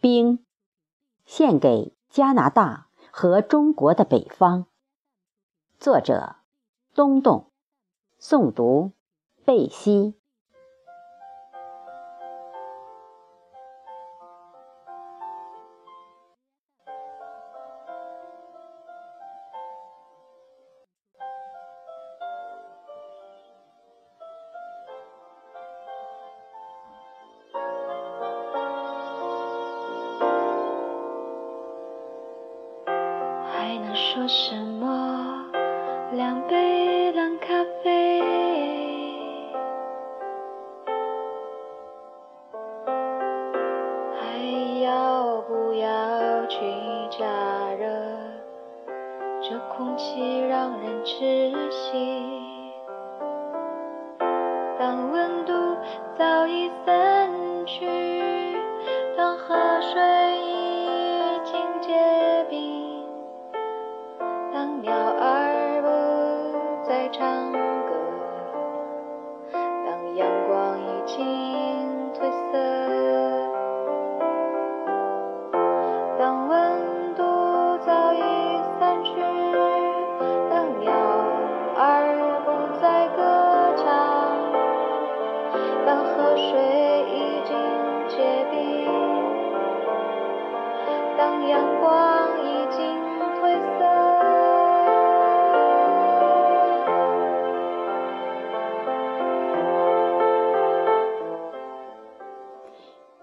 冰，献给加拿大和中国的北方。作者：东东，诵读：贝西。说什么？两杯冷咖啡，还要不要去加热？这空气让人窒息。当温度早已散阳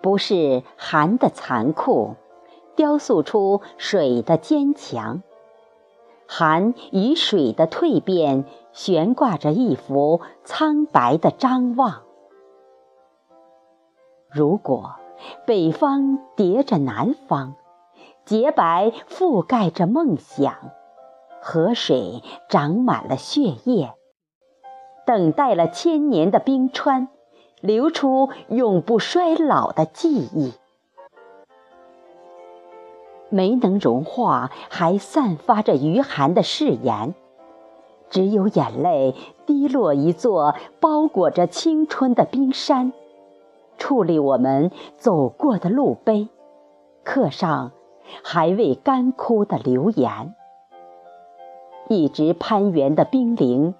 不是寒的残酷，雕塑出水的坚强。寒与水的蜕变，悬挂着一幅苍白的张望。如果北方叠着南方。洁白覆盖着梦想，河水长满了血液，等待了千年的冰川，流出永不衰老的记忆。没能融化，还散发着余寒的誓言，只有眼泪滴落一座包裹着青春的冰山，矗立我们走过的路碑，刻上。还未干枯的流言，一直攀援的冰凌，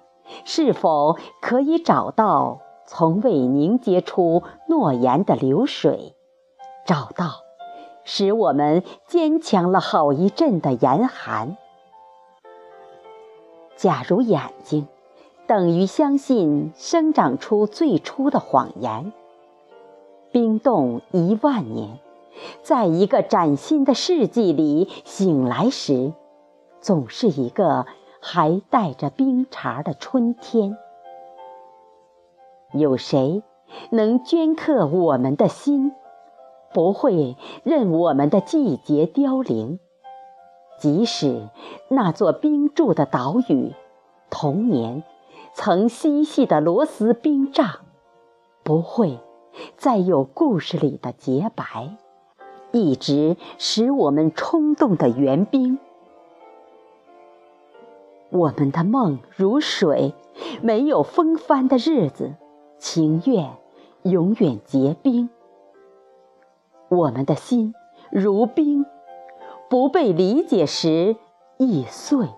是否可以找到从未凝结出诺言的流水？找到，使我们坚强了好一阵的严寒。假如眼睛等于相信生长出最初的谎言，冰冻一万年。在一个崭新的世纪里醒来时，总是一个还带着冰碴的春天。有谁能镌刻我们的心，不会任我们的季节凋零？即使那座冰柱的岛屿，童年曾嬉戏的螺丝冰杖，不会再有故事里的洁白。一直使我们冲动的援兵，我们的梦如水，没有风帆的日子，情愿永远结冰。我们的心如冰，不被理解时易碎，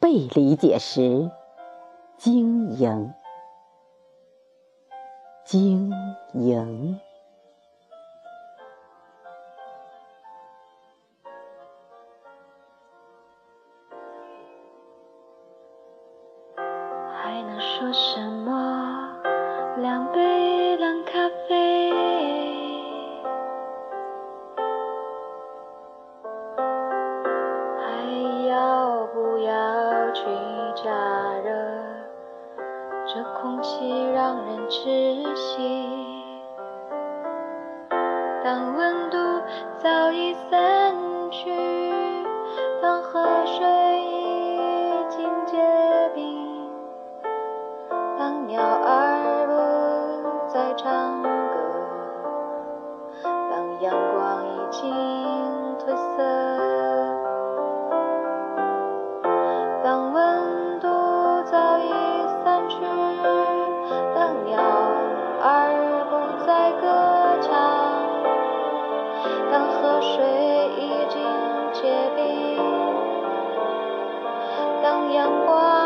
被理解时晶莹，晶莹。还能说什么？两杯冷咖啡，还要不要去加热？这空气让人窒息。当温度早已散去，当温度早已散去当鸟儿不再歌唱当河水已经结冰当阳光